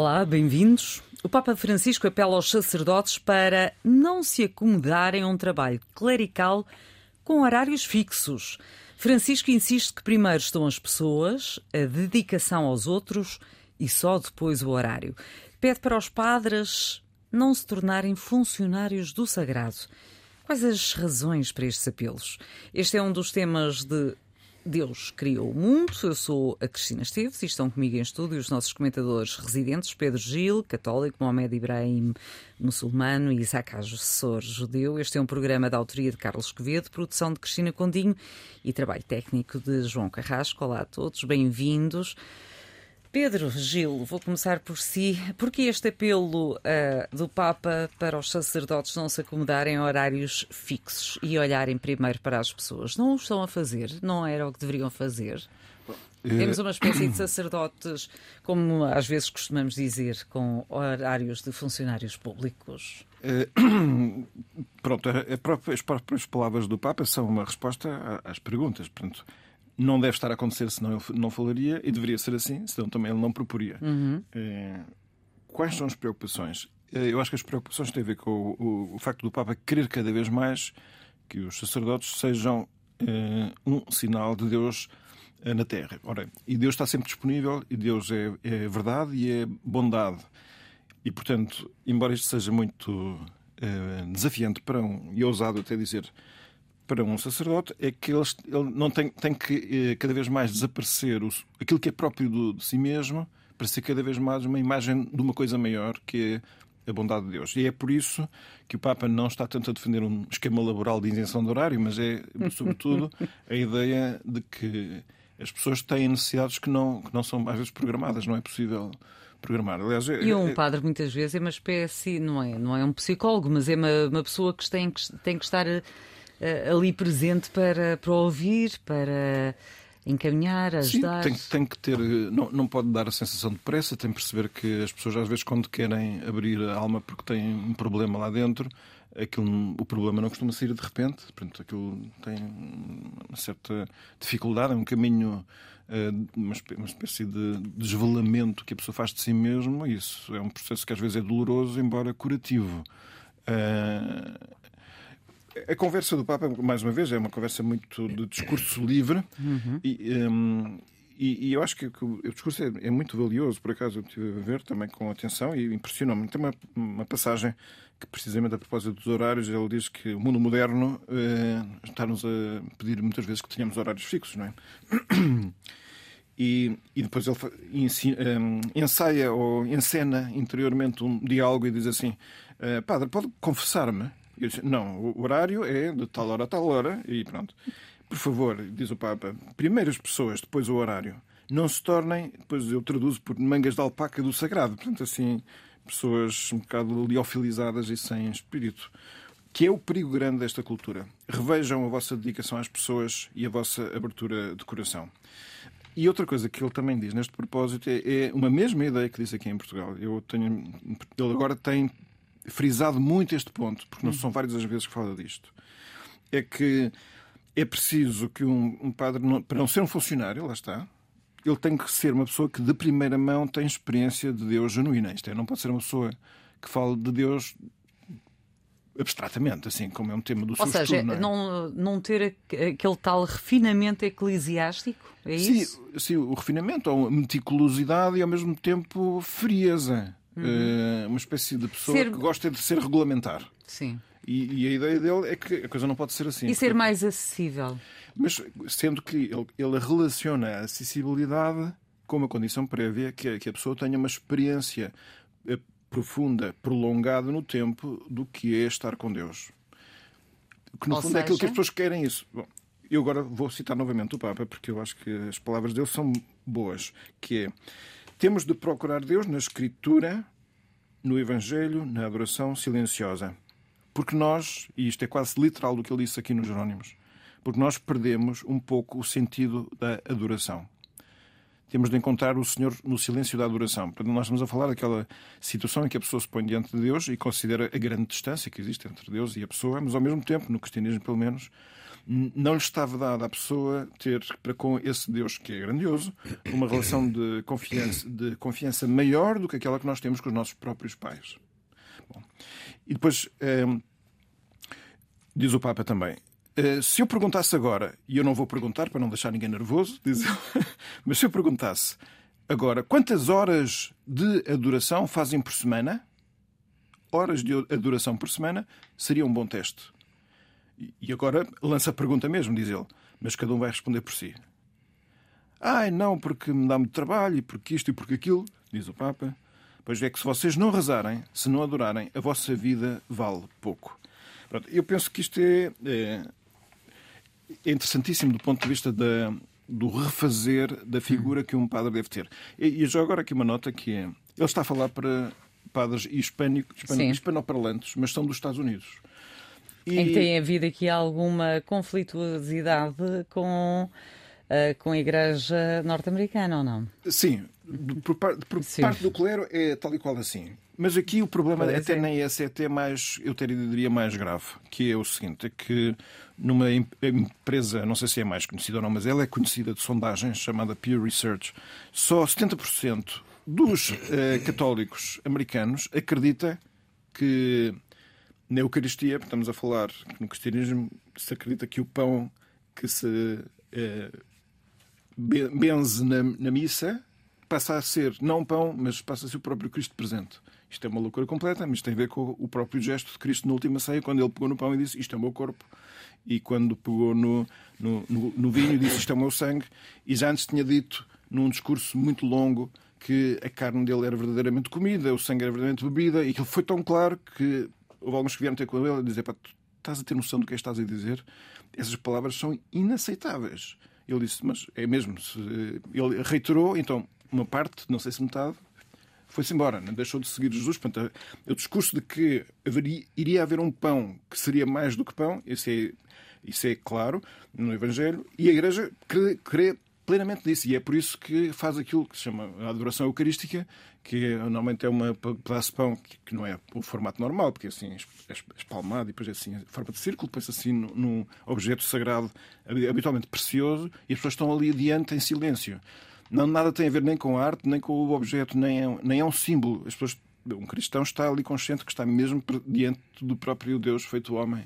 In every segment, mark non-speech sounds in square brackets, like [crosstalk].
Olá, bem-vindos. O Papa Francisco apela aos sacerdotes para não se acomodarem a um trabalho clerical com horários fixos. Francisco insiste que primeiro estão as pessoas, a dedicação aos outros e só depois o horário. Pede para os padres não se tornarem funcionários do sagrado. Quais as razões para estes apelos? Este é um dos temas de Deus criou o mundo. Eu sou a Cristina Esteves e estão comigo em estúdio os nossos comentadores residentes, Pedro Gil, católico, Mohamed Ibrahim, muçulmano, e Isaac assessor judeu. Este é um programa da autoria de Carlos Quevedo, produção de Cristina Condinho e trabalho técnico de João Carrasco. Olá a todos, bem-vindos. Pedro Gil, vou começar por si. Por que este apelo uh, do Papa para os sacerdotes não se acomodarem a horários fixos e olharem primeiro para as pessoas? Não o estão a fazer? Não era o que deveriam fazer? É... Temos uma espécie de [clears throat] sacerdotes, como às vezes costumamos dizer, com horários de funcionários públicos. É, [clears throat] pronto, as próprias palavras do Papa são uma resposta às perguntas. Portanto, não deve estar a acontecer, senão ele não falaria, e deveria ser assim, senão também ele não proporia. Uhum. É, quais são as preocupações? É, eu acho que as preocupações têm a ver com o, o, o facto do Papa querer cada vez mais que os sacerdotes sejam é, um sinal de Deus na Terra. Ora, e Deus está sempre disponível, e Deus é, é verdade e é bondade. E, portanto, embora isto seja muito desafiante para um, e ousado até dizer, para um sacerdote é que ele, ele não tem, tem que eh, cada vez mais desaparecer o, aquilo que é próprio do, de si mesmo para ser cada vez mais uma imagem de uma coisa maior que é a bondade de Deus. E é por isso que o Papa não está tanto a defender um esquema laboral de isenção de horário, mas é, sobretudo, a ideia de que as pessoas têm necessidades que não, que não são às vezes programadas, não é possível programar. Aliás, é, e um é, padre muitas vezes é uma espécie, não é, não é um psicólogo, mas é uma, uma pessoa que tem, que tem que estar uh, ali presente para, para ouvir, para encaminhar, ajudar. Sim, tem, tem, que ter, não, não pode dar a sensação de pressa, tem que perceber que as pessoas às vezes quando querem abrir a alma porque têm um problema lá dentro, aquilo, o problema não costuma sair de repente, portanto aquilo tem uma certa dificuldade, é um caminho, eh, uma espécie de desvelamento que a pessoa faz de si mesmo, isso é um processo que às vezes é doloroso, embora curativo. A conversa do Papa, mais uma vez, é uma conversa muito de discurso livre uhum. e, um, e, e, eu acho que, que, o discurso é, é, muito valioso, por acaso eu estive a ver também com atenção e impressionou-me. Tem uma, uma, passagem que, precisamente a propósito dos horários, ele diz que o mundo moderno eh, está-nos a pedir muitas vezes que tenhamos horários fixos, não é? E, e, depois ele um, ensaia ou encena interiormente um diálogo e diz assim: eh, Padre, pode confessar-me eu disse, não, o horário é de tal hora a tal hora e pronto. Por favor, diz o Papa, primeiro as pessoas, depois o horário. Não se tornem, depois eu traduzo por mangas de alpaca do sagrado. Portanto, assim, pessoas um bocado liofilizadas e sem espírito. Que é o perigo grande desta cultura. Revejam a vossa dedicação às pessoas e a vossa abertura de coração. E outra coisa que ele também diz neste propósito é, é uma mesma ideia que disse aqui em Portugal. Eu tenho, ele agora tem frisado muito este ponto, porque não são várias as vezes que fala disto, é que é preciso que um, um padre, não, para não ser um funcionário, lá está, ele tem que ser uma pessoa que de primeira mão tem experiência de Deus genuína. Isto é, não pode ser uma pessoa que fale de Deus abstratamente, assim, como é um tema do Ou seja, estudo, não, é? não, não, ter aquele tal refinamento eclesiástico, é isso? Sim, sim, o refinamento, ou meticulosidade e ao mesmo tempo frieza. Uhum. Uh, uma espécie de pessoa ser... que gosta de ser regulamentar. Sim. E, e, a ideia dele é que a coisa não pode ser assim. E ser mais acessível. Mas sendo que ele, ele relaciona a acessibilidade com uma condição prévia que, é, que a pessoa tenha uma experiência eh, profunda, prolongada no tempo do que é estar com Deus. Que no Ou fundo seja... é aquilo que as pessoas querem isso. Bom, eu agora vou citar novamente o Papa, porque eu acho que as palavras dele são boas, que é temos de procurar Deus na Escritura no Evangelho, na adoração silenciosa. Porque nós, e isto é quase literal do que ele disse aqui nos Jerónimos, porque nós perdemos um pouco o sentido da adoração. Temos de encontrar o Senhor no silêncio da adoração. Portanto, nós estamos a falar daquela situação em que a pessoa se põe diante de Deus e considera a grande distância que existe entre Deus e a pessoa, mas ao mesmo tempo, no cristianismo pelo menos, não lhe estava dada à pessoa ter para com esse Deus que é grandioso uma relação de confiança, de confiança maior do que aquela que nós temos com os nossos próprios pais. Bom, e depois ehm, diz o Papa também. Eh, se eu perguntasse agora, e eu não vou perguntar para não deixar ninguém nervoso, [laughs] diz ele, mas se eu perguntasse agora quantas horas de adoração fazem por semana, horas de adoração por semana, seria um bom teste. E agora lança a pergunta mesmo, diz ele. Mas cada um vai responder por si. Ai, não, porque me dá muito trabalho, e porque isto e porque aquilo, diz o Papa. Pois é que se vocês não rezarem, se não adorarem, a vossa vida vale pouco. Pronto, eu penso que isto é, é, é interessantíssimo do ponto de vista da, do refazer da figura que um padre deve ter. E, e já agora aqui uma nota que é... Ele está a falar para padres hispânicos, hispanoparlantes, mas são dos Estados Unidos. E... Em que tem havido aqui alguma conflituosidade com, uh, com a Igreja norte-americana, ou não? Sim, por, par, por Sim. parte do clero é tal e qual assim. Mas aqui o problema Pode até ser. nem esse, é até mais, eu teria, diria mais grave, que é o seguinte, é que numa empresa, não sei se é mais conhecida ou não, mas ela é conhecida de sondagens, chamada Pew Research, só 70% dos uh, católicos americanos acredita que na Eucaristia, estamos a falar que no cristianismo se acredita que o pão que se é, benze na, na, missa passa a ser não pão, mas passa a ser o próprio Cristo presente. Isto é uma loucura completa, mas tem a ver com o próprio gesto de Cristo na última ceia, quando ele pegou no pão e disse: Isto é o meu corpo. E quando pegou no, no, no, no vinho disse: Isto é o meu sangue. E já antes tinha dito, num discurso muito longo, que a carne dele era verdadeiramente comida, o sangue era verdadeiramente bebida, e que foi tão claro que houve alguns que vieram ter com ele a dizer: Pá, tu estás a ter noção do que é estás a dizer? Essas palavras são inaceitáveis. Ele disse: Mas é mesmo. Ele reiterou, então, uma parte, não sei se metade, foi-se embora, não deixou de seguir Jesus. Portanto, o discurso de que haveria, iria haver um pão que seria mais do que pão, isso é, isso é claro no Evangelho, e a Igreja crê, crê plenamente disso. E é por isso que faz aquilo que se chama a adoração eucarística, que normalmente é uma pedaço de pão que não é o formato normal, porque é assim é espalmado e depois é assim, em forma de círculo, depois assim num objeto sagrado habitualmente precioso e as pessoas estão ali adiante em silêncio. Não nada tem a ver nem com a arte, nem com o objeto, nem é, nem é um símbolo. As pessoas, um cristão está ali consciente que está mesmo diante do próprio Deus feito homem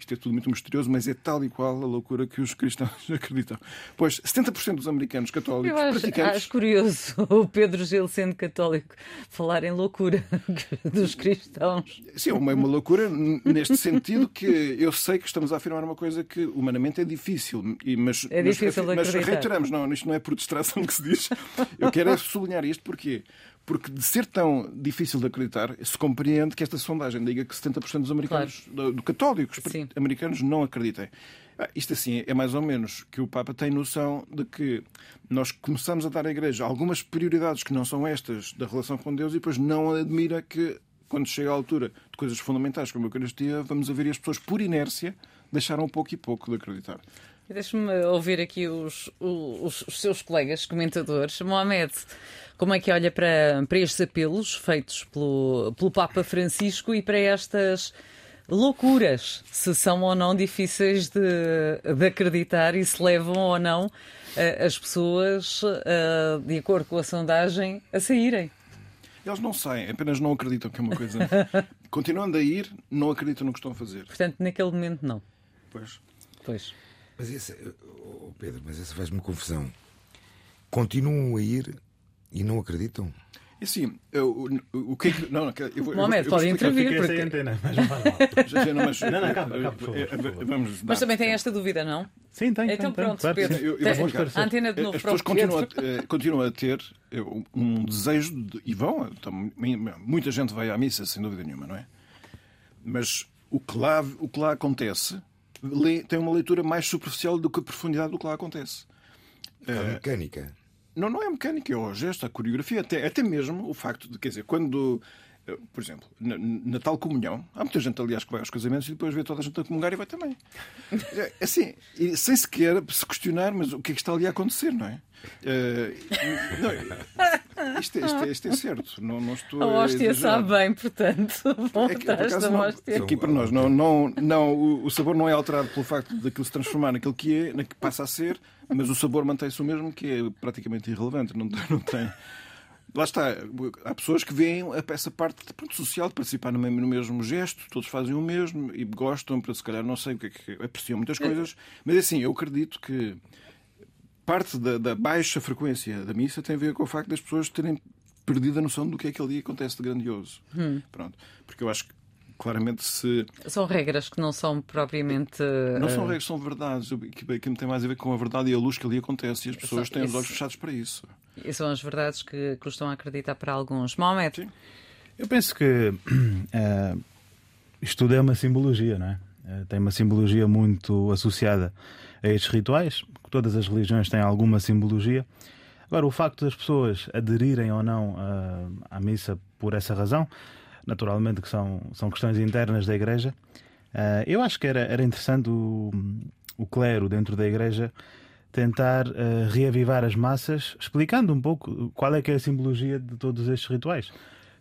isto é tudo muito misterioso, mas é tal e qual a loucura que os cristãos [laughs] acreditam. Pois 70% dos americanos católicos Eu acho, praticantes... acho curioso [laughs] o Pedro Gil, sendo católico, falar em loucura [laughs] dos cristãos. Sim, é uma, uma loucura neste sentido que eu sei que estamos a afirmar uma coisa que humanamente é difícil, mas, é difícil mas, mas reiteramos, não, isto não é por distração que se diz. Eu quero é sublinhar isto porque porque de ser tão difícil de acreditar, se compreende que esta sondagem diga que 70% dos americanos, claro. do, católicos Sim. americanos, não acreditem. Ah, isto assim é mais ou menos que o Papa tem noção de que nós começamos a dar à Igreja algumas prioridades que não são estas da relação com Deus e depois não admira que, quando chega à altura de coisas fundamentais como a Eucaristia, vamos a ver as pessoas, por inércia, deixaram pouco e pouco de acreditar. Deixe-me ouvir aqui os, os, os, seus colegas comentadores. Mohamed, como é que olha para, para estes apelos feitos pelo, pelo Papa Francisco e para estas loucuras, se são ou não difíceis de, de acreditar e se levam ou não eh, as pessoas, eh, de acordo com a sondagem, a saírem? Eles não saem, apenas não acreditam que é uma coisa. [laughs] Continuando a ir, não acreditam no que estão a fazer. Portanto, naquele momento, não. Pois. Pois. Mas essa, oh Pedro, mas essa faz-me confusão. Continuam a ir e não acreditam? E sim, o, que é que. Não, não, eu vou, Momento, eu pode intervir. Porque... Sem antena, mas [laughs] não mas, não, não, calma, calma, por favor, por favor. Vamos mas também tem esta dúvida, não? Sim, tem. Então tem, pronto, tem, Pedro. Eu, eu vou a antena de novo As pessoas continuam a, eh, continuam a ter eh, um desejo, de, e vão, então, muita gente vai à missa, sem dúvida nenhuma, não é? Mas o que lá, o que lá acontece tem uma leitura mais superficial do que a profundidade do que lá acontece. A é mecânica. Não, não é mecânica, é o gesto, a coreografia, até, até mesmo o facto de, quer dizer, quando por exemplo, na, na, tal comunhão, há muita gente, aliás, que vai aos casamentos e depois vê toda a gente a comungar e vai também. É, assim, sem sequer se questionar, mas o que é que está ali a acontecer, não é? Uh, não, isto, é, isto, é, isto, é, certo. Não, não estou a hóstia sabe bem, portanto, é que, atrás da hóstia. Aqui para nós, não, não, não, o, o sabor não é alterado pelo facto daquilo se transformar naquilo que é, na que passa a ser, mas o sabor mantém-se o mesmo, que é praticamente irrelevante. Não, não tem. Lá está, há pessoas que veem essa parte pronto, social de participar no mesmo, no mesmo, gesto, todos fazem o mesmo e gostam, para se calhar não sei o que é que apreciam muitas coisas, mas assim, eu acredito que parte da, da, baixa frequência da missa tem a ver com o facto das pessoas terem perdido a noção do que é que ali acontece de grandioso. Hum. Pronto. Porque eu acho que claramente se. São regras que não são propriamente. Não são eh, regras, são verdades. Que, que tem mais a ver com a verdade e a luz que ali acontece. E as pessoas têm os olhos fechados para isso. E são as verdades que custam a acreditar para alguns. Mohamed? Sim. Eu penso que uh, [clears throat] isto tudo é uma simbologia, não é? Uh, tem uma simbologia muito associada a estes rituais. Todas as religiões têm alguma simbologia. Agora, o facto das pessoas aderirem ou não uh, à missa por essa razão naturalmente que são, são questões internas da Igreja. Uh, eu acho que era, era interessante o, o clero dentro da Igreja tentar uh, reavivar as massas, explicando um pouco qual é que é a simbologia de todos estes rituais,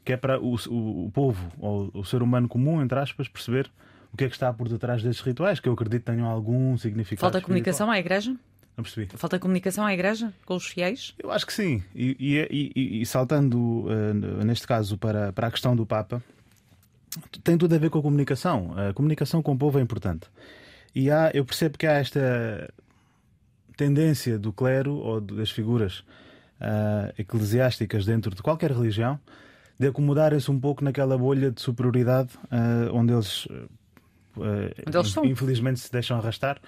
que é para o, o, o povo, ou o ser humano comum, entre aspas, perceber o que é que está por detrás destes rituais, que eu acredito tenham algum significado. Falta comunicação à Igreja? Não percebi. Falta comunicação à Igreja com os fiéis? Eu acho que sim. E, e, e, e saltando, uh, neste caso, para, para a questão do Papa, tem tudo a ver com a comunicação. A comunicação com o povo é importante. E há, eu percebo que há esta tendência do clero ou das figuras uh, eclesiásticas dentro de qualquer religião de acomodarem-se um pouco naquela bolha de superioridade uh, onde eles, onde eles infelizmente se deixam arrastar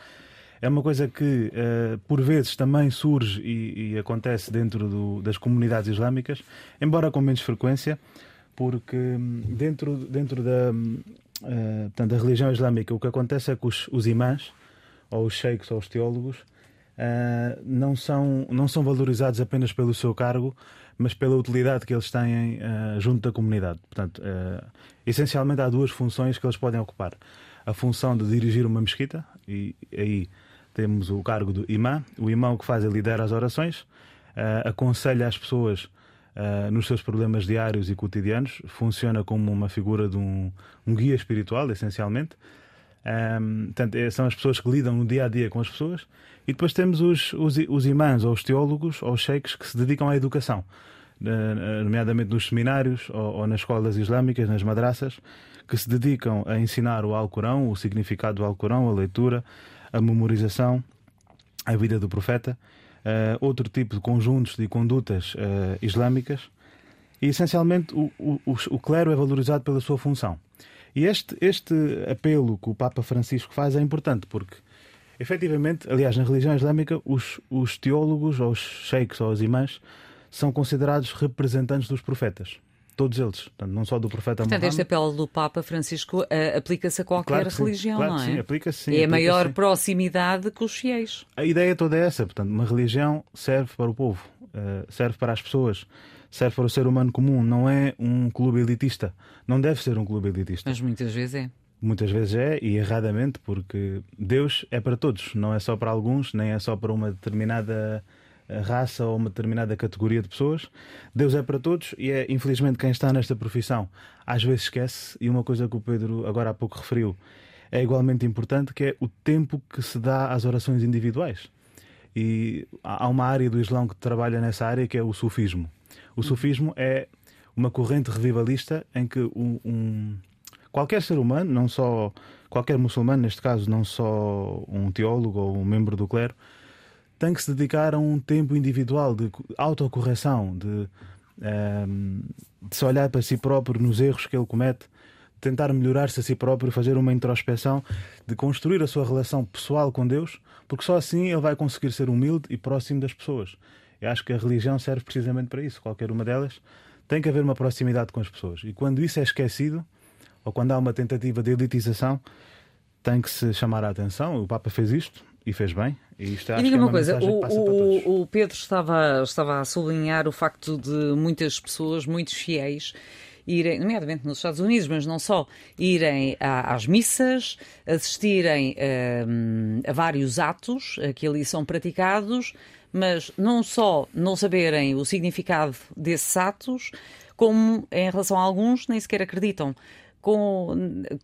é uma coisa que uh, por vezes também surge e, e acontece dentro do, das comunidades islâmicas, embora com menos frequência, porque hum, dentro, dentro da, uh, portanto, da religião islâmica o que acontece é que os, os imãs, ou os sheikhs, ou os teólogos, uh, não, são, não são valorizados apenas pelo seu cargo, mas pela utilidade que eles têm uh, junto da comunidade. Portanto, essencialmente há duas funções que eles podem ocupar. A função de dirigir uma mesquita, e aí temos o cargo do imã. O imã o que faz é liderar as orações, uh, aconselha as pessoas uh, nos seus problemas diários e cotidianos, funciona como uma figura de um, um guia espiritual, essencialmente. Um, portanto, é, são as pessoas que lidam no dia a dia com as pessoas. E depois temos os, os, os imãs, ou os teólogos, ou os sheiks, que se dedicam à educação, nomeadamente nos seminários ou, ou nas escolas islâmicas, nas madraças, que se dedicam a ensinar o Alcorão, o significado do Alcorão, a leitura, a memorização, a vida do profeta, uh, outro tipo de conjuntos de condutas uh, islâmicas. E essencialmente o, o, o, clero é valorizado pela sua função. E este, este apelo que o Papa Francisco faz é importante porque, efetivamente, aliás, na religião islâmica, os, os teólogos, ou os sheiks, ou os imãs, são considerados representantes dos profetas todos eles, portanto, não só do profeta Portanto, este apelo do Papa Francisco uh, aplica-se a qualquer claro religião, claro não é? Sim, aplica-se sim. É a maior sim. proximidade com os fiéis. A ideia toda é essa, portanto, uma religião serve para o povo, uh, serve para as pessoas, serve para o ser humano comum, não é um clube elitista, não deve ser um clube elitista. Mas muitas vezes é. Muitas vezes é, e erradamente, porque Deus é para todos, não é só para alguns, nem é só para uma determinada raça ou uma determinada categoria de pessoas. Deus é para todos e é, infelizmente, quem está nesta profissão às vezes esquece. E uma coisa que o Pedro agora há pouco referiu é igualmente importante, que é o tempo que se dá às orações individuais. E há uma área do Islão que trabalha nessa área que é o sufismo. O sufismo é uma corrente revivalista em que um, um, qualquer ser humano, não só qualquer muçulmano, neste caso, não só um teólogo ou um membro do clero, tem que se dedicar a um tempo individual de autocorreção, de, um, ehm, de se olhar para si próprio nos erros que ele comete, tentar melhorar-se a si próprio, fazer uma introspeção, de construir a sua relação pessoal com Deus, porque só assim ele vai conseguir ser humilde e próximo das pessoas. Eu acho que a religião serve precisamente para isso, qualquer uma delas. Tem que haver uma proximidade com as pessoas. E quando isso é esquecido, ou quando há uma tentativa de elitização, tem que se chamar a atenção. O Papa fez isto, e fez bem. E, isto, e diga uma, uma coisa, o, o, Pedro estava, estava a sublinhar o facto de muitas pessoas, muitos fiéis, irem, nomeadamente nos Estados Unidos, mas não só, irem às missas, assistirem hum, a vários atos que ali são praticados, mas não só não saberem o significado desses atos, como em relação a alguns nem sequer acreditam. Com,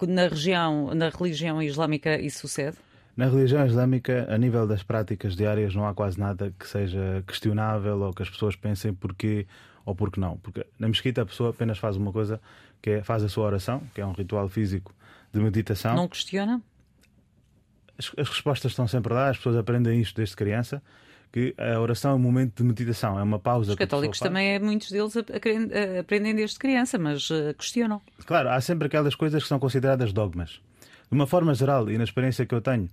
na região, na religião islâmica isso sucede? Na religião islâmica, a nível das práticas diárias, não há quase nada que seja questionável ou que as pessoas pensem porquê ou porque não. Porque na mesquita a pessoa apenas faz uma coisa, que é faz a sua oração, que é um ritual físico de meditação. Não questiona? As, as respostas estão sempre lá, as pessoas aprendem isto desde criança que a oração é um momento de meditação, é uma pausa. Os católicos também, é, muitos deles aprendem desde criança, mas uh, questionam. Claro, há sempre aquelas coisas que são consideradas dogmas. De uma forma geral, e na experiência que eu tenho,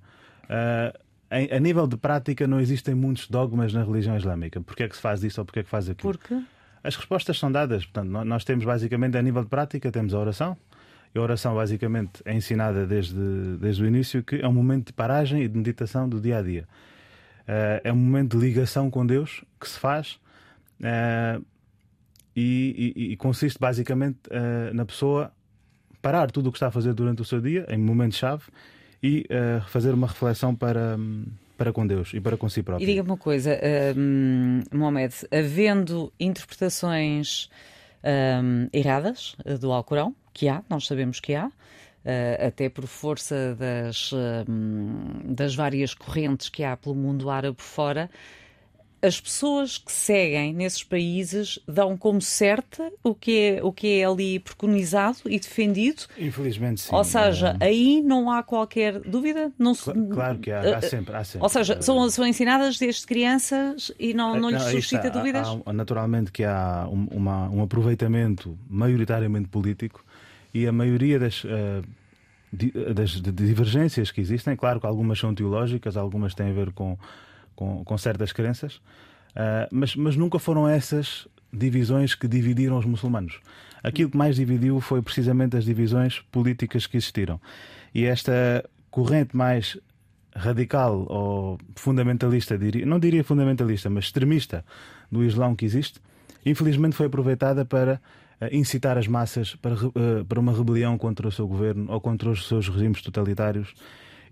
Em, a nível de prática, não existem muitos dogmas na religião islâmica. Porquê é que se faz isto ou porquê é que faz aquilo? Porque? As respostas são dadas. Portanto, nós temos basicamente, a nível de prática, temos a oração. E a oração, basicamente, é ensinada desde, desde o início que é um momento de paragem e de meditação do dia a dia. Uh, é um momento de ligação com Deus que se faz uh, e, e, e, consiste basicamente uh, na pessoa parar tudo o que está a fazer durante o seu dia, em momentos-chave, e uh, fazer uma reflexão para, para com Deus e para com si próprio. E diga-me uma coisa, um, Mohamed, havendo interpretações um, erradas eh, do Alcorão, que há, nós sabemos que há, Uh, até por força das, uh, das várias correntes que há pelo mundo árabe fora, as pessoas que seguem nesses países dão como certa o que é, o que é ali preconizado e defendido. Infelizmente, sim. Ou seja, é... aí não há qualquer dúvida. Não se... Claro que há, há sempre, há sempre. Ou seja, são, são ensinadas desde crianças e não, não, lhes suscita está, dúvidas? Há, naturalmente que há um, uma, um aproveitamento maioritariamente político e a maioria das. Uh, das divergências que existem, claro que algumas são teológicas, algumas têm a ver com com, com certas crenças, uh, mas, mas nunca foram essas divisões que dividiram os muçulmanos. Aquilo que mais dividiu foi precisamente as divisões políticas que existiram. E esta corrente mais radical ou fundamentalista, diria, não diria fundamentalista, mas extremista do Islão que existe, infelizmente foi aproveitada para uh, incitar as massas para, uh, para uma rebelião contra o seu governo ou contra os seus regimes totalitários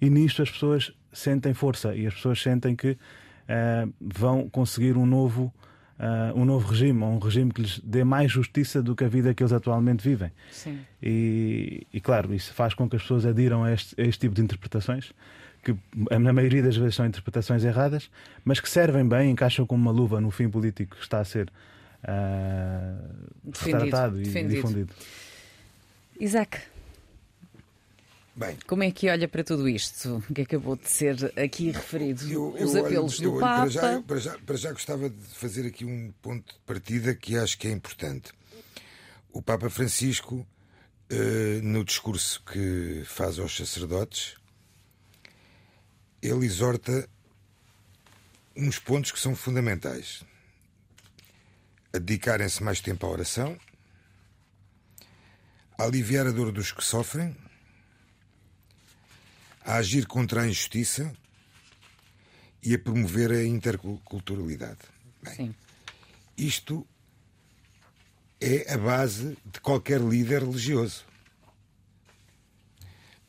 e nisto as pessoas sentem força e as pessoas sentem que uh, vão conseguir um novo, uh, um novo regime, um regime que lhes dê mais justiça do que a vida que eles atualmente vivem. Sim. E, e claro, isso faz com que as pessoas adiram a este, a este tipo de interpretações que na maioria das vezes são interpretações erradas, mas que servem bem, encaixam como uma luva no fim político que está a ser uh, defendido, retratado e defendido. difundido. Isaac, Bem, Como é que olha para tudo isto que acabou de ser aqui referido? Eu, Os eu apelos olho, do Papa. Para já, para, já, para já gostava de fazer aqui um ponto de partida que acho que é importante. O Papa Francisco, eh, no discurso que faz aos sacerdotes, ele exorta uns pontos que são fundamentais. A dedicarem-se mais tempo à oração, a aliviar a dor dos que sofrem a agir contra a injustiça e a promover a interculturalidade. Bem, isto é a base de qualquer líder religioso.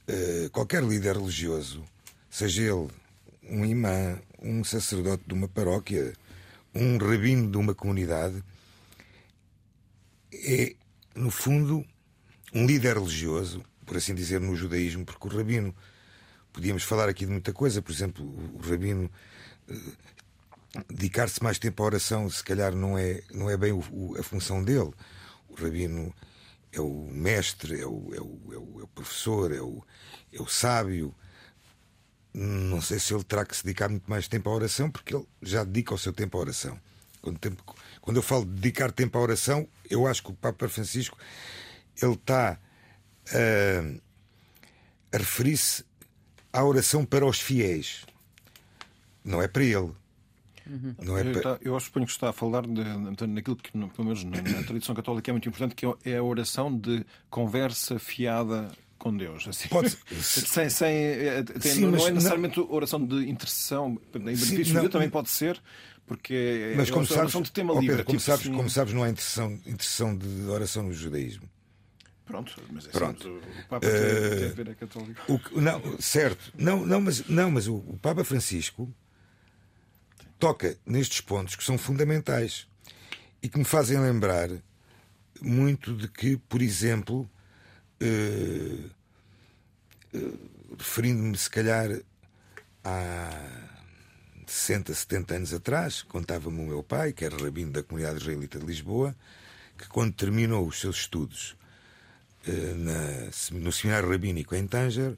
Uh, qualquer líder religioso, seja ele um imã, um sacerdote de uma paróquia, um rabino de uma comunidade, é, no fundo, um líder religioso, por assim dizer, no judaísmo, porque o rabino podíamos falar aqui de muita coisa, por exemplo, o Rabino eh, dedicar-se mais tempo à oração, se calhar não é, não é bem o, o, a função dele. O Rabino é o mestre, é o, é o, é o, é o professor, é o, é o sábio. Não sei se ele terá que se dedicar muito mais tempo à oração, porque ele já dedica o seu tempo à oração. Quando, tempo, quando eu falo de dedicar tempo à oração, eu acho que o Papa Francisco ele está uh, a referir-se à oração para os fiéis. Não é para ele. Uhum. Não é para... Eu suponho que está a falar de, de, naquilo que, pelo menos na, na tradição católica, é muito importante, que é a oração de conversa fiada com Deus. Assim. Pode... [laughs] sem, sem, tem, Sim, não é não- necessariamente oração de intercessão. Em benefício de não- Deus também pode ser, porque Mas é como oração sabes, de tema ó livre. Pedro, como, tipo sabes assim- como sabes, não há intercessão, intercessão de oração no judaísmo. Pronto, mas é Pronto. assim, o Papa tem, tem a ver é católico. O que- não, certo. Não, não, mas, não, mas o, o Papa Francisco toca nestes pontos que são fundamentais e que me fazem lembrar muito de que, por exemplo, eh, eh, referindo-me se calhar há 60, 70 anos atrás, contava-me o meu pai, que era rabino da comunidade israelita de Lisboa, que quando terminou os seus estudos eh, na- no seminário rabínico em Tanger,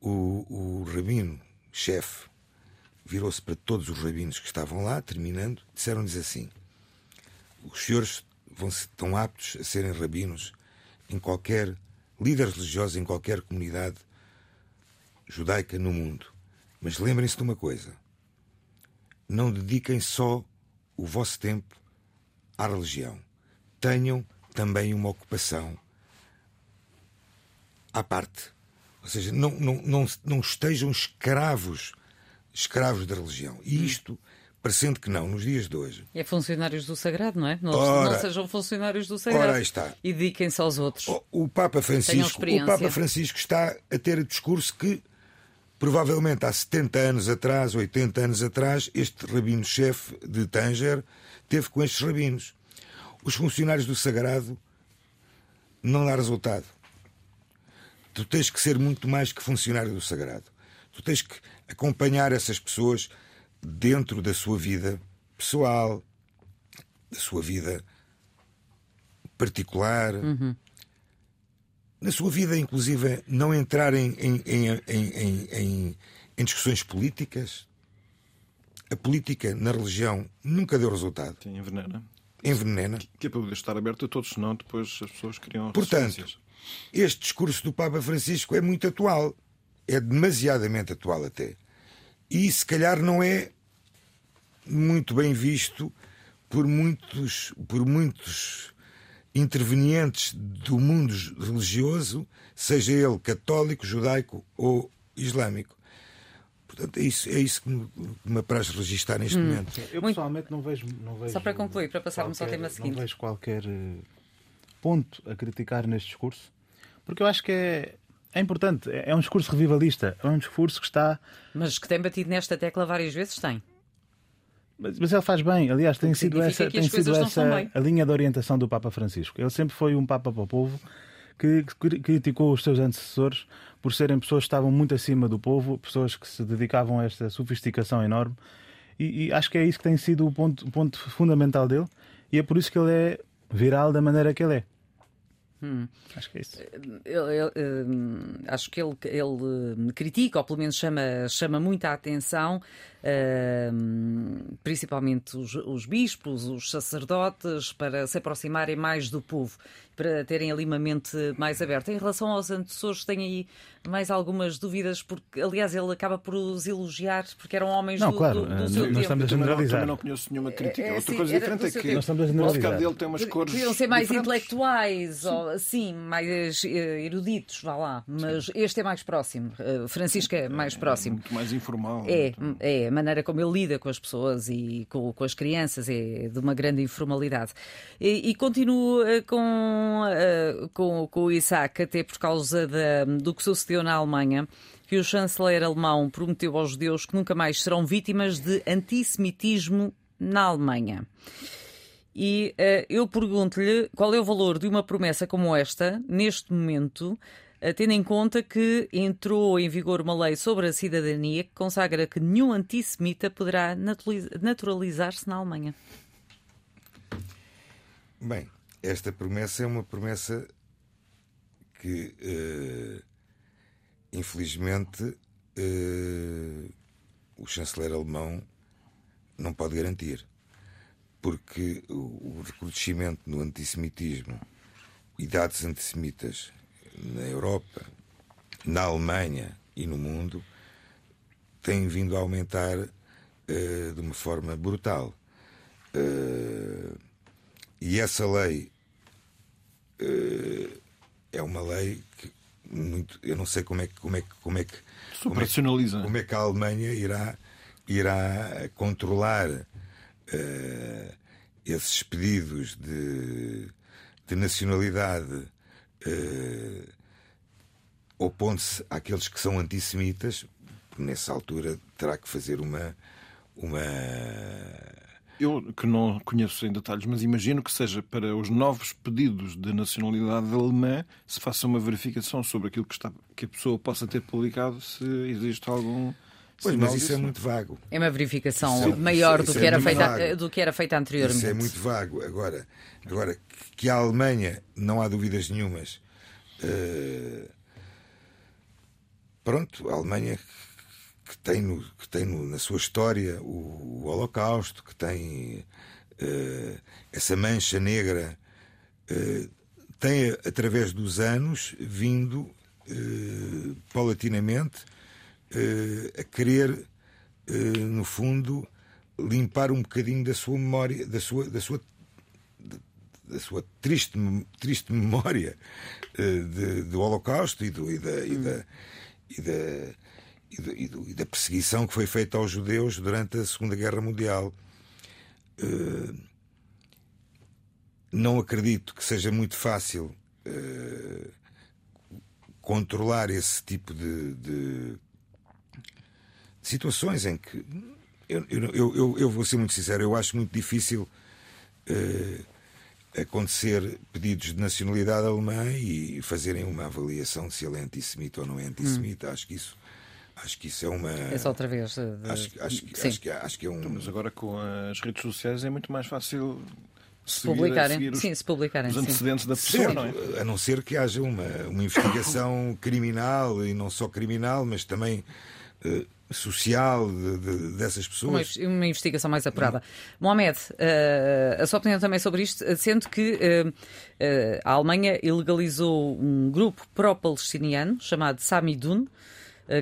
o, o rabino, chefe, virou-se para todos os rabinos que estavam lá, terminando, disseram-lhes assim: os senhores vão estão aptos a serem rabinos em qualquer líderes religiosos em qualquer comunidade judaica no mundo. Mas lembrem-se de uma coisa: não dediquem só o vosso tempo à religião. Tenham também uma ocupação à parte. Ou seja, não, não, não, não estejam escravos, escravos da religião. E isto, parecendo que não, nos dias de hoje, É funcionários do Sagrado, não é? Não, Ora- não sejam funcionários do Sagrado. Ora, aí está. E dediquem-se aos outros. O- O Papa Francisco, o Papa Francisco está a ter o discurso que provavelmente há 70 anos atrás, 80 anos atrás, este rabino-chefe de Tanger teve com estes rabinos. Os funcionários do Sagrado não dá resultado. Tu tens que ser muito mais que funcionário do Sagrado. Tu tens que acompanhar essas pessoas dentro da sua vida pessoal, da sua vida particular, na sua vida, inclusive, não entrar em, em, em, em, discussões políticas. A política na religião nunca deu resultado. Sim, envenena. Envenena. Que é para poder estar aberto a todos, senão depois as pessoas criam Portanto. Este discurso do Papa Francisco é muito atual. É demasiadamente atual até. E se calhar não é muito bem visto por muitos, por muitos intervenientes do mundo religioso, seja ele católico, judaico ou islâmico. Portanto, é isso, é isso que me, que me apraz registar neste momento. Eu pessoalmente não vejo, não vejo. Só para concluir, para passarmos ao qualquer- tema seguinte. Não vejo qualquer eh, ponto a criticar neste discurso, porque eu acho que é, é importante. É é um discurso revivalista, é um discurso que está. Mas que tem batido nesta tecla várias vezes, tem. Mas, mas ele faz bem, aliás, tem sido essa, tem sido essa a linha de orientação do Papa Francisco. Ele sempre foi um Papa para o povo que cri- criticou os seus antecessores por serem pessoas que estavam muito acima do povo, pessoas que se dedicavam a esta sofisticação enorme. E, e acho que é isso que tem sido o ponto, o ponto fundamental dele, e é por isso que ele é viral da maneira que ele é. Hum. Acho que é isso. Ele- ele, hum, acho que ele, ele critica, ou pelo menos chama, chama muita atenção, principalmente os, os bispos, os sacerdotes, para se aproximarem mais do povo, para terem ali uma mente mais aberta. Em relação aos antecessores, tenho aí mais algumas dúvidas, porque, aliás, ele acaba por os elogiar, porque eram homens Não, do, claro, do, do eh, seu nós tempo. estamos a Também não, generalizar. também não conheço nenhuma crítica. É, Outra sim, coisa diferente é que. Nós estamos a o generalizar. Dele tem umas cores. Queriam ser mais diferentes. intelectuais, ou, assim, mais eh, eruditos, vá lá. Mas este é mais próximo. Eh, Francisco é mais próximo. Muito mais informal. É, é, a maneira como ele lida com as pessoas e com, com as crianças é de uma grande informalidade. E, e continuo eh, com, eh, com, com o Isaac, até por causa do que sucedeu na Alemanha, que o chanceler alemão prometeu aos judeus que nunca mais serão vítimas de antissemitismo na Alemanha. E eh, eu pergunto-lhe qual é o valor de uma promessa como esta, neste momento, tendo em conta que entrou em vigor uma lei sobre a cidadania que consagra que nenhum antissemita poderá naturaliz- naturalizar-se na Alemanha. Bem, esta promessa é uma promessa que, eh, infelizmente, eh, o chanceler alemão não pode garantir. Porque o recrudescimento no antissemitismo e dados antissemitas na Europa, na Alemanha e no mundo tem vindo a aumentar eh, de uma forma brutal. Eh, e essa lei eh, é uma lei que muito. Eu não sei como é que. Como é que, como é que Se operacionaliza. como é que a Alemanha irá, irá controlar esses pedidos de, de nacionalidade opondo-se àqueles que são antissemitas, nessa altura terá que fazer uma. uma Eu que não conheço em detalhes, mas imagino que seja para os novos pedidos de nacionalidade alemã se faça uma verificação sobre aquilo que, está, que a pessoa possa ter publicado, se existe algum. Pois, mas isso é muito vago. É uma verificação Isso é- maior isso do, é que era feita, vago. do que era feita anteriormente. Isso é muito vago. Agora, agora que a Alemanha, não há dúvidas nenhumas. eh, pronto, a Alemanha que tem, no- que tem no- na sua história o, o Holocausto, que tem eh, essa mancha negra, eh, tem, através dos anos, vindo paulatinamente a querer, eh, no fundo, limpar um bocadinho da sua memória, da sua, da sua, da sua triste, triste memória eh, de- do Holocausto e, do, e, da, e, da, e, da, e, do- e do- e da perseguição que foi feita aos judeus durante a Segunda Guerra Mundial. Eh, não acredito que seja muito fácil eh, controlar esse tipo de, de situações em que eu, eu, eu, eu- vou ser muito sincero, eu acho muito difícil eh, acontecer pedidos de nacionalidade alemã e fazerem uma avaliação de se ele é antissemita ou não é antissemita. Acho que isso acho que isso é uma É só outra vez. eh, de- acho, que- acho, que- Sim. acho que acho que é um Mas agora com as redes sociais é muito mais fácil se publicarem. seguir os, Sim, se publicarem. os sim. antecedentes da pessoa, Certo, não é? a não ser que haja uma, uma investigação [coughs] criminal e não só criminal, mas também eh, social de- de- dessas Uma, pessoas. uma investigação mais apurada. Mohamed, eh, a sua opinião também sobre isto, eh, sendo que eh, eh, a Alemanha ilegalizou um grupo pró-palestiniano chamado Samidun,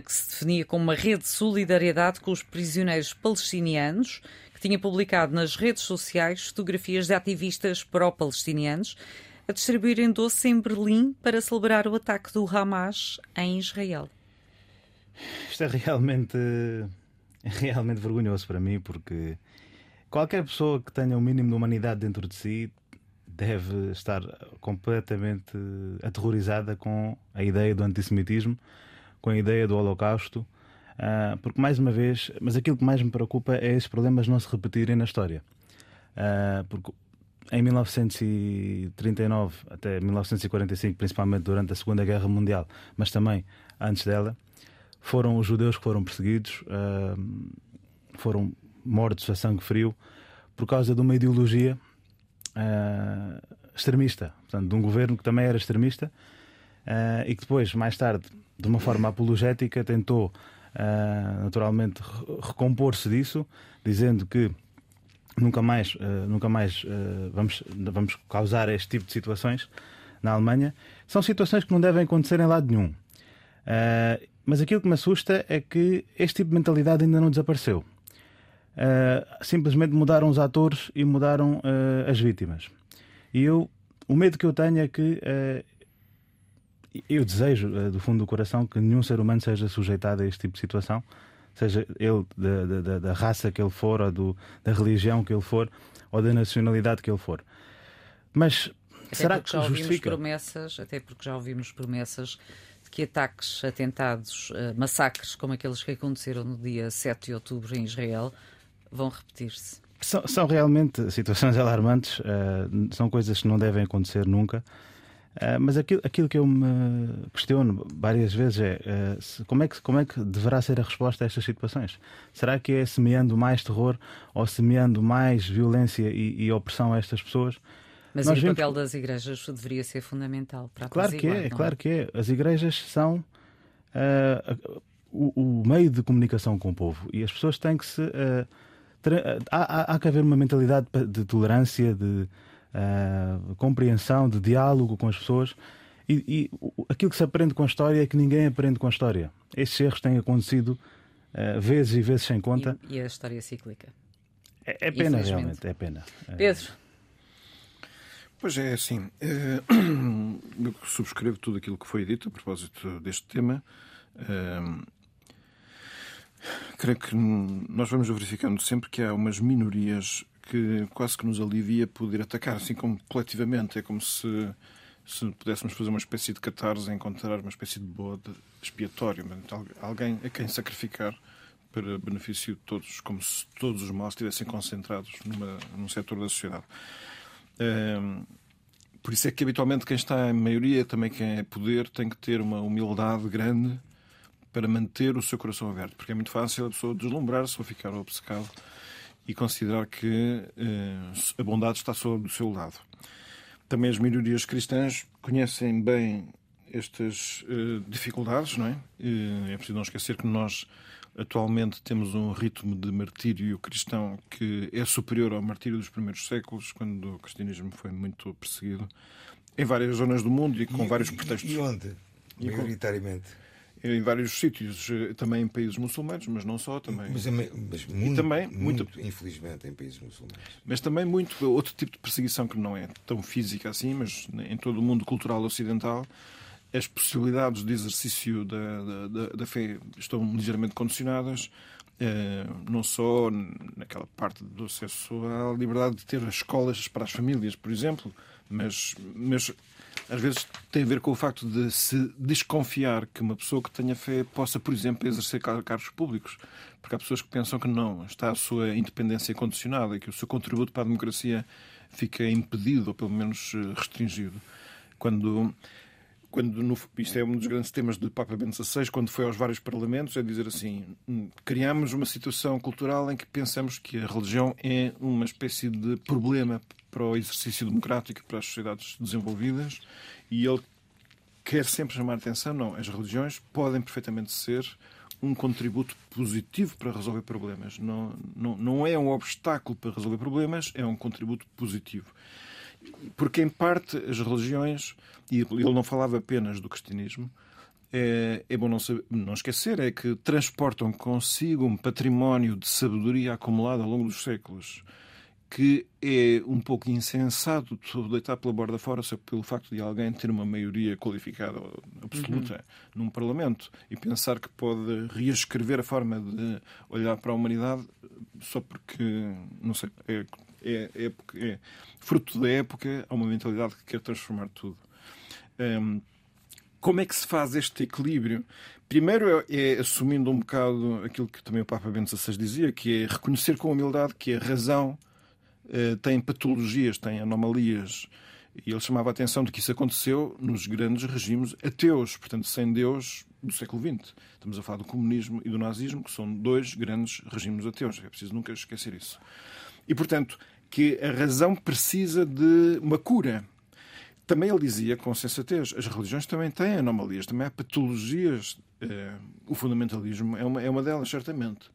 que se definia como uma rede de solidariedade com os prisioneiros palestinianos, que tinha publicado nas redes sociais fotografias de ativistas pró-palestinianos a distribuírem doce em Berlim para celebrar o ataque do Hamas em Israel. Isto é realmente, realmente vergonhoso para mim, porque qualquer pessoa que tenha o mínimo de humanidade dentro de si deve estar completamente aterrorizada com a ideia do antissemitismo, com a ideia do Holocausto, ah, porque mais uma vez, mas aquilo que mais me preocupa é esses problemas não se repetirem na história. Ah, porque em 1939 até 1945, principalmente durante a Segunda Guerra Mundial, mas também antes dela, foram os judeus que foram perseguidos, ah, foram mortos a sangue frio por causa de uma ideologia ah, extremista, portanto, de um governo que também era extremista ah, e que depois, mais tarde, de uma forma apologética, tentou ah, naturalmente re- recompor-se disso, dizendo que nunca mais, nunca mais vamos, vamos causar este tipo de situações na Alemanha. São situações que não devem acontecer em lado nenhum. Mas aquilo que me assusta é que este tipo de mentalidade ainda não desapareceu. Eh, simplesmente mudaram os atores e mudaram eh, as vítimas. E eu, o medo que eu tenho é que eh, eu desejo, do fundo do coração, que nenhum ser humano seja sujeitado a este tipo de situação, seja ele da, da- da- raça que ele for, ou do- da religião que ele for, ou da nacionalidade que ele for. Mas Até será que já ouvimos justifica? promessas, até porque já ouvimos promessas que ataques, atentados, eh, massacres como aqueles que aconteceram no dia 7 de outubro em Israel vão repetir-se. São, são realmente situações [laughs] alarmantes, eh, são coisas que não devem acontecer nunca. Eh, mas aquilo, aquilo que eu me questiono várias vezes é eh, se- como, é que, como é que deverá ser a resposta a estas situações? Será que é semeando mais terror ou semeando mais violência e, e opressão a estas pessoas? Mas Nós o papel das igrejas deveria ser fundamental para Claro que é, não claro que é. As igrejas são a- o, o meio de comunicação com o povo e as pessoas têm que se. tra- há, há- há que haver uma mentalidade de tolerância, de ah, compreensão, de diálogo com as pessoas. E, e aquilo que se aprende com a história é que ninguém aprende com a história. Estes erros têm acontecido ah, vezes e vezes sem conta. E, e a história cíclica. É, é pena, realmente, é pena. É. Pedro, Pois é, assim. [clears throat] Eu subscrevo tudo aquilo que foi dito a propósito deste tema. Eh, Creio que nós vamos verificando sempre que há umas minorias que quase que nos alivia poder atacar, assim como coletivamente. É como se, se pudéssemos fazer uma espécie de catarse, encontrar uma espécie de bode expiatório, alguém a quem sacrificar para benefício de todos, como se todos os males estivessem concentrados numa, num setor da sociedade. Por isso é que habitualmente quem está em maioria, também quem é poder, tem que ter uma humildade grande para manter o seu coração aberto, porque é muito fácil a pessoa deslumbrar-se ou ficar obcecado e considerar que eh, a bondade está sob o seu lado. Também as minorias cristãs conhecem bem estas eh, dificuldades, não é? Eh, é preciso não esquecer que nós atualmente temos um ritmo de martírio cristão que é superior ao martírio dos primeiros séculos, quando o cristianismo foi muito perseguido em várias zonas do mundo e com E- vários e- pretextos. E onde? E Maioritariamente. Em vários sítios, eh, também em países muçulmanos, mas não só, também. Mas, é mas muito, também muito, muito- infelizmente, em países muçulmanos. Mas também muito outro tipo de perseguição que não é tão física assim, mas em todo o mundo cultural ocidental, as possibilidades de exercício da, da- da, fé estão ligeiramente condicionadas, eh, não só naquela parte do acesso à liberdade de ter as escolas para as famílias, por exemplo, mas, mas às vezes tem a ver com o facto de se desconfiar que uma pessoa que tenha fé possa, por exemplo, exercer car- cargos públicos. Porque há pessoas que pensam que não, está a sua independência condicionada que o seu contributo para a democracia fica impedido ou pelo menos eh, restringido. Quando, quando no, isto é um dos grandes temas do Papa Bento XVI, quando foi aos vários parlamentos, é dizer assim: hum, criamos uma situação cultural em que pensamos que a religião é uma espécie de problema para o exercício democrático para as sociedades desenvolvidas e ele quer sempre chamar a atenção, não, as religiões podem perfeitamente ser um contributo positivo para resolver problemas. Não, não, não é um obstáculo para resolver problemas, é um contributo positivo. Porque, em parte, as religiões, e ele não falava apenas do cristianismo, é, é bom não, saber- não esquecer, é que transportam consigo um património de sabedoria acumulado ao longo dos séculos que é um pouco insensato de deitar pela borda fora só pelo facto de alguém ter uma maioria qualificada absoluta num Parlamento e pensar que pode reescrever a forma de olhar para a humanidade só porque, não sei, é, é, é, é fruto da época, há uma mentalidade que quer transformar tudo. Hum, como é que se faz este equilíbrio? Primeiro é, é assumindo um bocado aquilo que também o Papa Bento XVI dizia, que é reconhecer com humildade que a razão eh, tem patologias, tem anomalias. E ele chamava a atenção de que isso aconteceu nos grandes regimes ateus, portanto, sem Deus do século XX. Estamos a falar do comunismo e do nazismo, que são dois grandes regimes ateus. É preciso nunca esquecer isso. E, portanto, que a razão precisa de uma cura. Também ele dizia, com sensatez, as religiões também têm anomalias, também há patologias. Eh, o fundamentalismo é uma, é uma delas, certamente.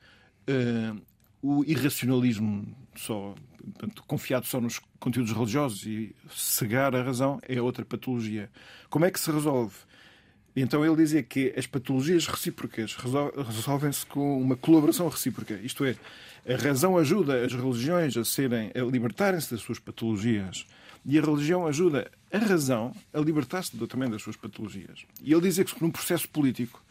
Eh, o irracionalismo, só, portanto, confiado só nos conteúdos religiosos e cegar a razão, é outra patologia. Como é que se resolve? Então ele dizia que as patologias recíprocas resol- resolvem-se com uma colaboração recíproca. Isto é, a razão ajuda as religiões a serem, a libertarem-se das suas patologias e a religião ajuda a razão a libertar-se também das suas patologias. E ele dizia que num processo político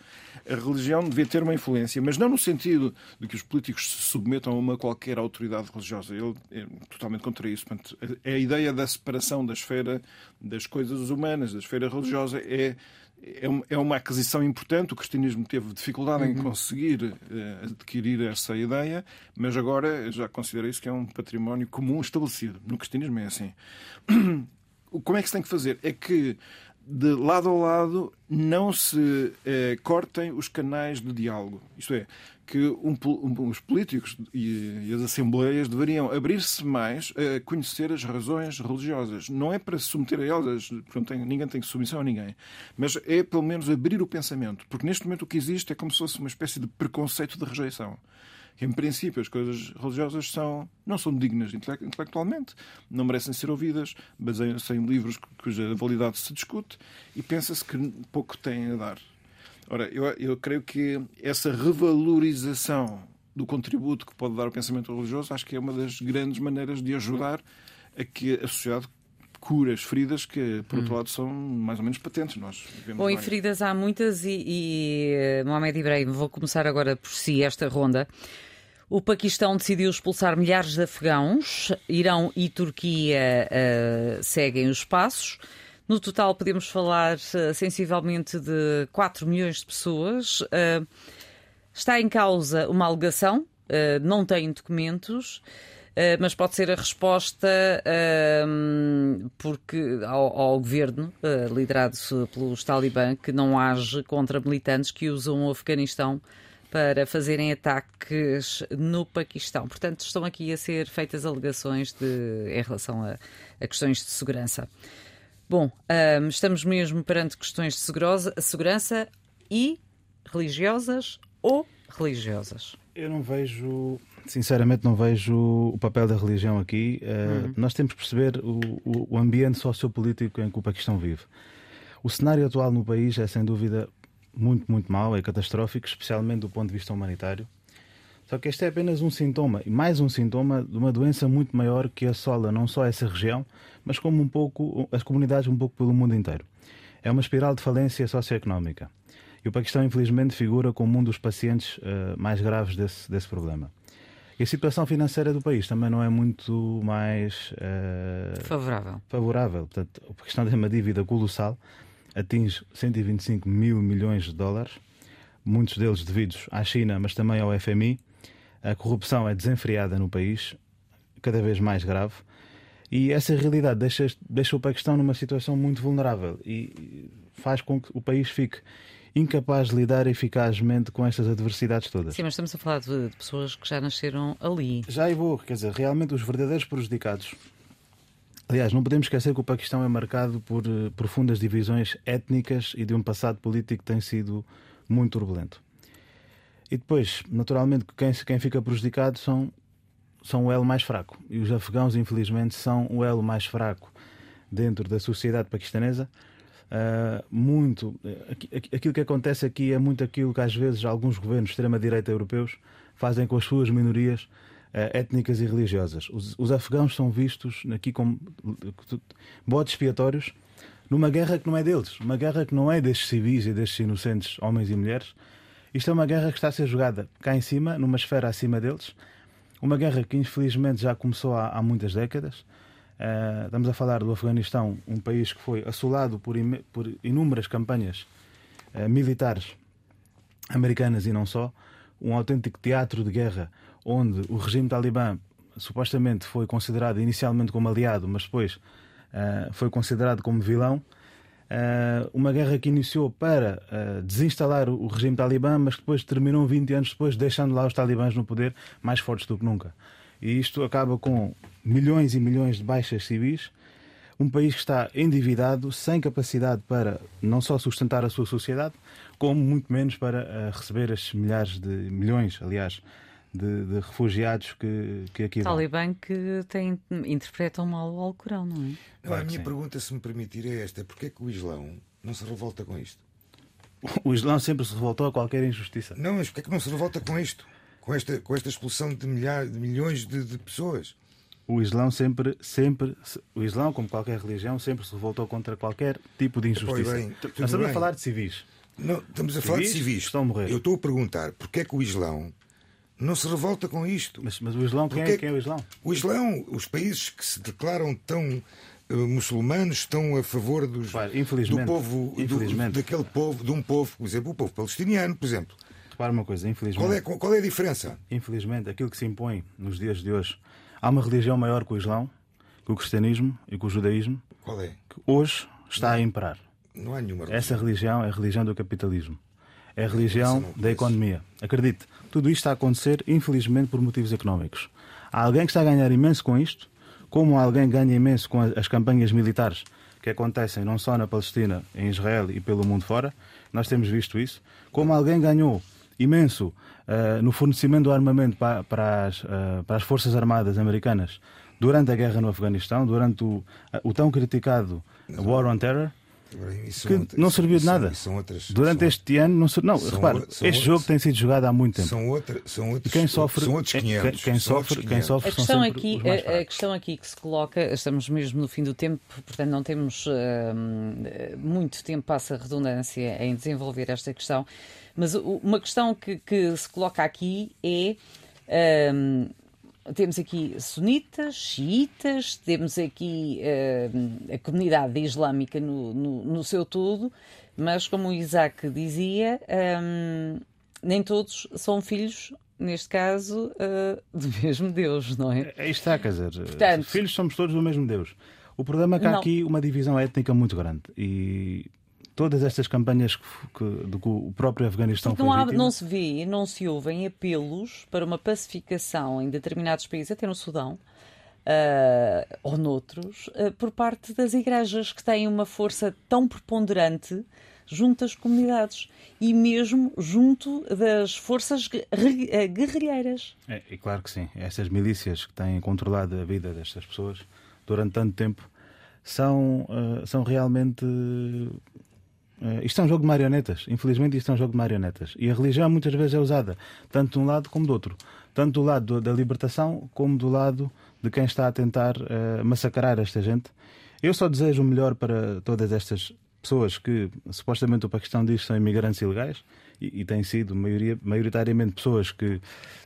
a religião devia ter uma influência, mas não no sentido de que os políticos se submetam a uma qualquer autoridade religiosa. Ele é totalmente contra isso. Portanto, a, a ideia da separação da esfera das coisas humanas, da esfera religiosa, é, é, uma, é uma aquisição importante. O cristianismo teve dificuldade em conseguir eh, adquirir essa ideia, mas agora já considera isso que é um património comum estabelecido. No cristianismo é assim. Como é que se tem que fazer? É que de lado a lado não se eh, cortem os canais de diálogo. Isto é, que um um- os políticos e, e as assembleias deveriam abrir-se mais a conhecer as razões religiosas. Não é para se submeter a elas, porque tem- ninguém tem submissão a ninguém, mas é pelo menos abrir o pensamento. Porque neste momento o que existe é como se fosse uma espécie de preconceito de rejeição em princípio, as coisas religiosas são, não são dignas intele- intelectualmente, não merecem ser ouvidas, baseiam-se em livros cu- cuja validade se discute e pensa-se que pouco têm a dar. Ora, eu, eu creio que essa revalorização do contributo que pode dar o pensamento religioso acho que é uma das grandes maneiras de ajudar a que a sociedade cura as feridas que, por outro lado, são mais ou menos patentes. Nós Bom, e várias. feridas há muitas e, e eh, Mohamed Ibrahim, vou começar agora por si esta ronda. O Paquistão decidiu expulsar milhares de afegãos. Irão e Turquia eh, seguem os passos. No total, podemos falar eh, sensivelmente de 4 milhões de pessoas. Eh, está em causa uma alegação, eh, não tem documentos. Mas pode ser a resposta porque ao, governo liderado pelos talibã que não age contra militantes que usam o Afeganistão para fazerem ataques no Paquistão. Portanto, estão aqui a ser feitas alegações de, em relação a, a questões de segurança. Bom, um, estamos mesmo perante questões de segurança, segurança e religiosas ou religiosas. Eu não vejo Sinceramente, não vejo o papel da religião aqui. Uh, uhum. Nós temos que perceber o, o, ambiente sociopolítico em que o Paquistão vive. O cenário atual no país é, sem dúvida, muito, muito mau, é catastrófico, especialmente do ponto de vista humanitário. Só que este é apenas um sintoma, e mais um sintoma de uma doença muito maior que assola não só essa região, mas como um pouco as comunidades um pouco pelo mundo inteiro. É uma espiral de falência socioeconómica. E o Paquistão, infelizmente, figura como um dos pacientes uh, mais graves desse, desse problema. E a situação financeira do país também não é muito mais uh, favorável. favorável. Portanto, a questão de uma dívida colossal atinge 125 mil milhões de dólares, muitos deles devidos à China, mas também ao FMI. A corrupção é desenfreada no país, cada vez mais grave. E essa realidade deixa, deixa o Paquistão numa situação muito vulnerável e faz com que o país fique incapaz de lidar eficazmente com estas adversidades todas. Sim, mas estamos a falar de, de pessoas que já nasceram ali. Já e vou, quer dizer, realmente os verdadeiros prejudicados. Aliás, não podemos esquecer que o Paquistão é marcado por uh, profundas divisões étnicas e de um passado político que tem sido muito turbulento. E depois, naturalmente, quem, quem fica prejudicado são, são o elo mais fraco. E os afegãos, infelizmente, são o elo mais fraco dentro da sociedade paquistanesa Uh, muito. Aquilo que acontece aqui é muito aquilo que às vezes alguns governos de extrema-direita europeus fazem com as suas minorias uh, étnicas e religiosas. Os, os, afegãos são vistos aqui como botes expiatórios numa guerra que não é deles, uma guerra que não é destes civis e destes inocentes homens e mulheres. Isto é uma guerra que está a ser jogada cá em cima, numa esfera acima deles. Uma guerra que infelizmente já começou há, há muitas décadas Uh, estamos a falar do Afeganistão, um país que foi assolado por, por inúmeras campanhas uh, militares americanas e não só, um autêntico teatro de guerra onde o regime talibã supostamente foi considerado inicialmente como aliado, mas depois uh, foi considerado como vilão. Uma guerra que iniciou para desinstalar o regime talibã, mas depois terminou 20 anos depois, deixando lá os talibãs no poder mais fortes do que nunca. E isto acaba com milhões e milhões de baixas civis, um país que está endividado, sem capacidade para não só sustentar a sua sociedade, como muito menos para uh, receber estes milhares de milhões, aliás, de, de refugiados que, que aqui vão. Talibã que tem, interpretam mal o Alcorão, não é? Não, claro a minha sim. pergunta, se me permitir, é esta: porquê é que o Islão não se revolta com isto? O Islão sempre se revoltou a qualquer injustiça. Não, mas porquê é que não se revolta com isto? com esta, com esta expulsão de, milhares, de milhões de, de pessoas. O Islão sempre, sempre, o Islão, como qualquer religião, sempre se revoltou contra qualquer tipo de injustiça. Bem, Nós estamos bem. a falar de civis. Não, estamos a civis falar de civis. Estão a morrer. Eu estou a perguntar porque é que o Islão não se revolta com isto. Mas, mas o Islão, quem é, quem é o Islão? O Islão, os países que se declaram tão uh, muçulmanos estão a favor dos, claro, do povo, do, daquele povo, de um povo, por exemplo, o povo palestiniano, por exemplo. Repara uma coisa, infelizmente. Qual é, qual é a diferença? Infelizmente, aquilo que se impõe nos dias de hoje. Há uma religião maior que o Islão, que o cristianismo e que o judaísmo. Qual é? Que hoje está não, a imperar. Não há nenhuma religião. Essa religião é a religião do capitalismo. É a religião da economia. Acredite, tudo isto está a acontecer, infelizmente, por motivos económicos. Há alguém que está a ganhar imenso com isto, como alguém ganha imenso com as campanhas militares que acontecem não só na Palestina, em Israel e pelo mundo fora. Nós temos visto isso. Como alguém ganhou imenso uh, no fornecimento do armamento para, para, as, uh, para, as, Forças Armadas americanas durante a guerra no Afeganistão, durante o, o tão criticado War on Terror. Que não serviu de nada. São, outras, Durante são, este ano, não, não repare, este outros, jogo tem sido jogado há muito tempo. São, outra, são outros, quem sofre, são outros 500. Quem, quem sofre, quem sofre a questão aqui, a, a, questão aqui que se coloca, estamos mesmo no fim do tempo, portanto não temos uh, muito tempo, passa redundância, em desenvolver esta questão, mas uma questão que, que se coloca aqui é. Um, temos aqui sunitas, xiitas, temos aqui uh, a comunidade islâmica no, no, no, seu todo, mas como o Isaac dizia, um, nem todos são filhos, neste caso, uh, do mesmo Deus, não é? Aí está, quer dizer, Portanto, filhos somos todos do mesmo Deus. O problema é que há aqui uma divisão étnica muito grande e todas estas campanhas que, que, do que o próprio Afeganistão Porque não, há, não se vê e não se ouvem apelos para uma pacificação em determinados países, até no Sudão, uh, ou noutros, uh, por parte das igrejas que têm uma força tão preponderante junto às comunidades e mesmo junto das forças eh, guerrilheiras. É, é claro que sim. Essas milícias que têm controlado a vida destas pessoas durante tanto tempo são, uh, são realmente Uh, isto é um jogo de marionetas. Infelizmente, isto é um jogo de marionetas. E a religião muitas vezes é usada tanto de um lado como do outro. Tanto do lado da libertação como do lado de quem está a tentar uh, massacrar esta gente. Eu só desejo o melhor para todas estas pessoas que supostamente o Paquistão diz que são imigrantes ilegais e, e têm sido maioria, maioritariamente pessoas que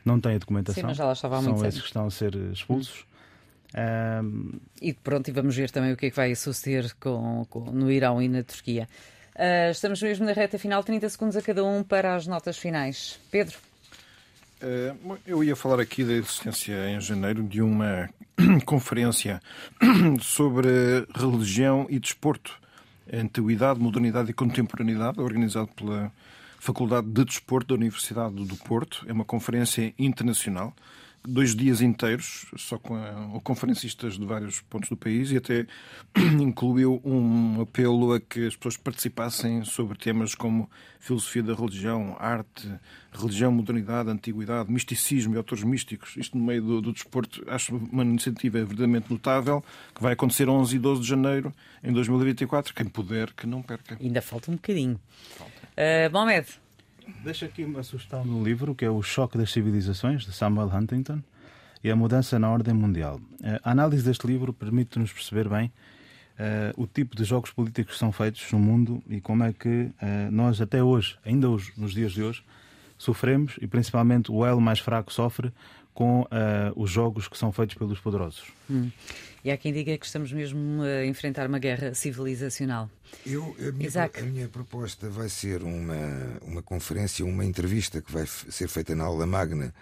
não têm documentação. Sim, mas já são esses que estão a ser expulsos. Um... E pronto, e vamos ver também o que é que vai suceder com, com, no Irão e na Turquia. Uh, estamos mesmo na reta final, 30 segundos a cada um para as notas finais. Pedro. Uh, eu ia falar aqui da existência em janeiro de uma [clears throat] conferência [clears throat] sobre religião e desporto, antiguidade, modernidade e contemporaneidade, organizada pela Faculdade de Desporto da Universidade do Porto. É uma conferência internacional dois dias inteiros, só com, a, conferencistas de vários pontos do país e até [clears throat] incluiu um apelo a que as pessoas participassem sobre temas como filosofia da religião, arte, religião, modernidade, antiguidade, misticismo e autores místicos. Isto no meio do, do desporto, acho uma iniciativa verdadeiramente notável, que vai acontecer 11 e 12 de janeiro em 2024. Quem puder, que não perca. Ainda falta um bocadinho. Falta. Uh, Mohamed, Deixa aqui uma sugestão do livro, que é O Choque das Civilizações, de Samuel Huntington, e a Mudança na Ordem Mundial. Eh, a análise deste livro permite-nos perceber bem uh, o tipo de jogos políticos que são feitos no mundo e como é que uh, nós, até hoje, ainda hoje, nos dias de hoje, sofremos e principalmente o elo mais fraco sofre com uh, os jogos que são feitos pelos poderosos. Hum. E há quem diga que estamos mesmo a enfrentar uma guerra civilizacional. Eu, a, minha, a minha proposta vai ser uma, uma conferência, uma entrevista que vai ser feita na aula magna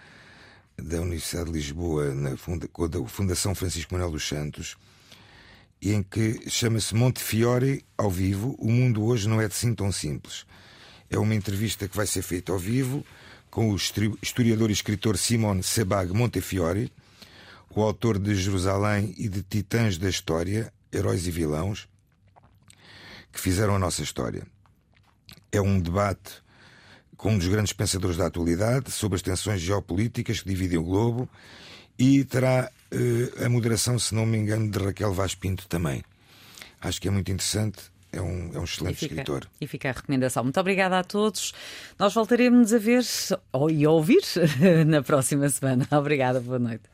da Universidade de Lisboa, na funda, com a Fundação Francisco Manuel dos Santos, em que chama-se Montefiore ao vivo. O mundo hoje não é assim tão simples. É uma entrevista que vai ser feita ao vivo com o historiador e escritor Simone Sebag Montefiore o autor de Jerusalém e de Titãs da História, Heróis e Vilãos, que fizeram a nossa história. É um debate com um dos grandes pensadores da atualidade sobre as tensões geopolíticas que dividem o globo e terá uh, a moderação, se não me engano, de Raquel Vaz Pinto também. Acho que é muito interessante. É um, é um excelente e fica, escritor. E fica a recomendação. Muito obrigada a todos. Nós voltaremos a ver e a ouvir [laughs] na próxima semana. Obrigada, boa noite.